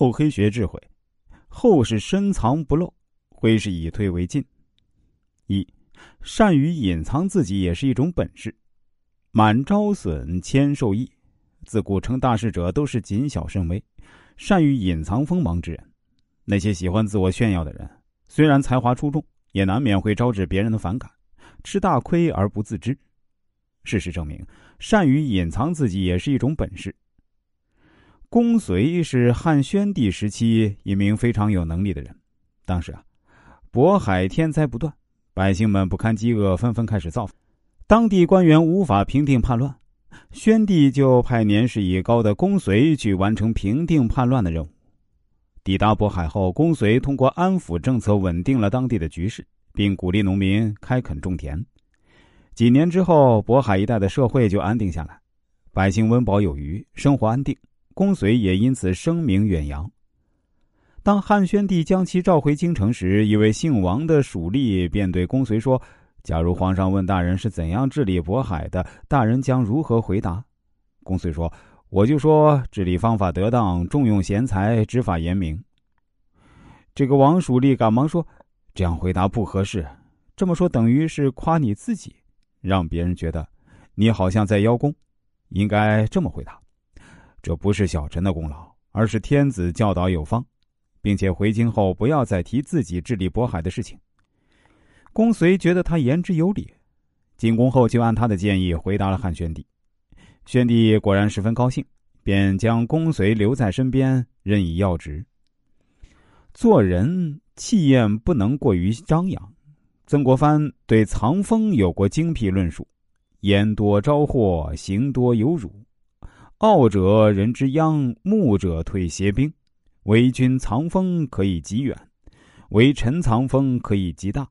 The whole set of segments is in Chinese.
厚黑学智慧，厚是深藏不露，灰是以退为进。一，善于隐藏自己也是一种本事。满招损，谦受益。自古成大事者都是谨小慎微，善于隐藏锋芒之人。那些喜欢自我炫耀的人，虽然才华出众，也难免会招致别人的反感，吃大亏而不自知。事实证明，善于隐藏自己也是一种本事。公遂是汉宣帝时期一名非常有能力的人。当时啊，渤海天灾不断，百姓们不堪饥饿，纷纷开始造反。当地官员无法平定叛乱，宣帝就派年事已高的公遂去完成平定叛乱的任务。抵达渤海后，公遂通过安抚政策稳定了当地的局势，并鼓励农民开垦种田。几年之后，渤海一带的社会就安定下来，百姓温饱有余，生活安定。公遂也因此声名远扬。当汉宣帝将其召回京城时，一位姓王的属吏便对公遂说：“假如皇上问大人是怎样治理渤海的，大人将如何回答？”公遂说：“我就说治理方法得当，重用贤才，执法严明。”这个王属吏赶忙说：“这样回答不合适，这么说等于是夸你自己，让别人觉得你好像在邀功，应该这么回答。”这不是小臣的功劳，而是天子教导有方，并且回京后不要再提自己治理渤海的事情。公遂觉得他言之有理，进宫后就按他的建议回答了汉宣帝。宣帝果然十分高兴，便将公遂留在身边，任以要职。做人气焰不能过于张扬。曾国藩对藏锋有过精辟论述：言多招祸，行多有辱。傲者人之殃，木者退邪兵。为君藏锋可以极远，为臣藏锋可以极大。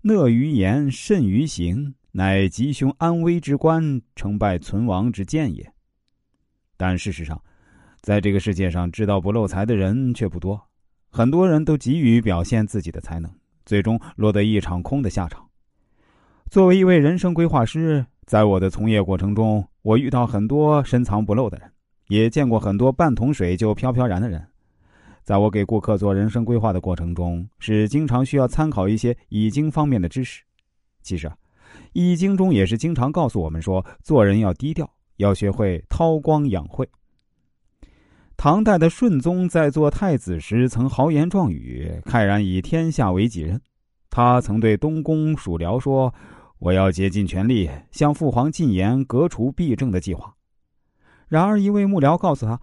讷于言，慎于行，乃吉凶安危之官，成败存亡之见也。但事实上，在这个世界上，知道不漏财的人却不多。很多人都急于表现自己的才能，最终落得一场空的下场。作为一位人生规划师。在我的从业过程中，我遇到很多深藏不露的人，也见过很多半桶水就飘飘然的人。在我给顾客做人生规划的过程中，是经常需要参考一些易经方面的知识。其实啊，易经中也是经常告诉我们说，做人要低调，要学会韬光养晦。唐代的顺宗在做太子时，曾豪言壮语，慨然以天下为己任。他曾对东宫属僚说。我要竭尽全力向父皇进言革除弊政的计划。然而，一位幕僚告诉他，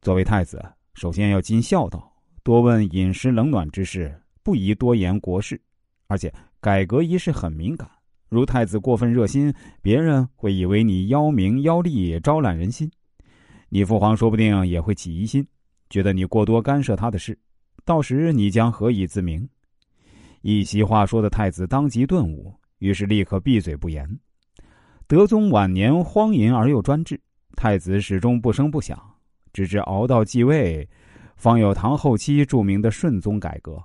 作为太子，首先要尽孝道，多问饮食冷暖之事，不宜多言国事。而且，改革一事很敏感，如太子过分热心，别人会以为你邀名邀利，招揽人心。你父皇说不定也会起疑心，觉得你过多干涉他的事，到时你将何以自明？一席话说的太子当即顿悟。于是立刻闭嘴不言。德宗晚年荒淫而又专制，太子始终不声不响，直至熬到继位，方有唐后期著名的顺宗改革。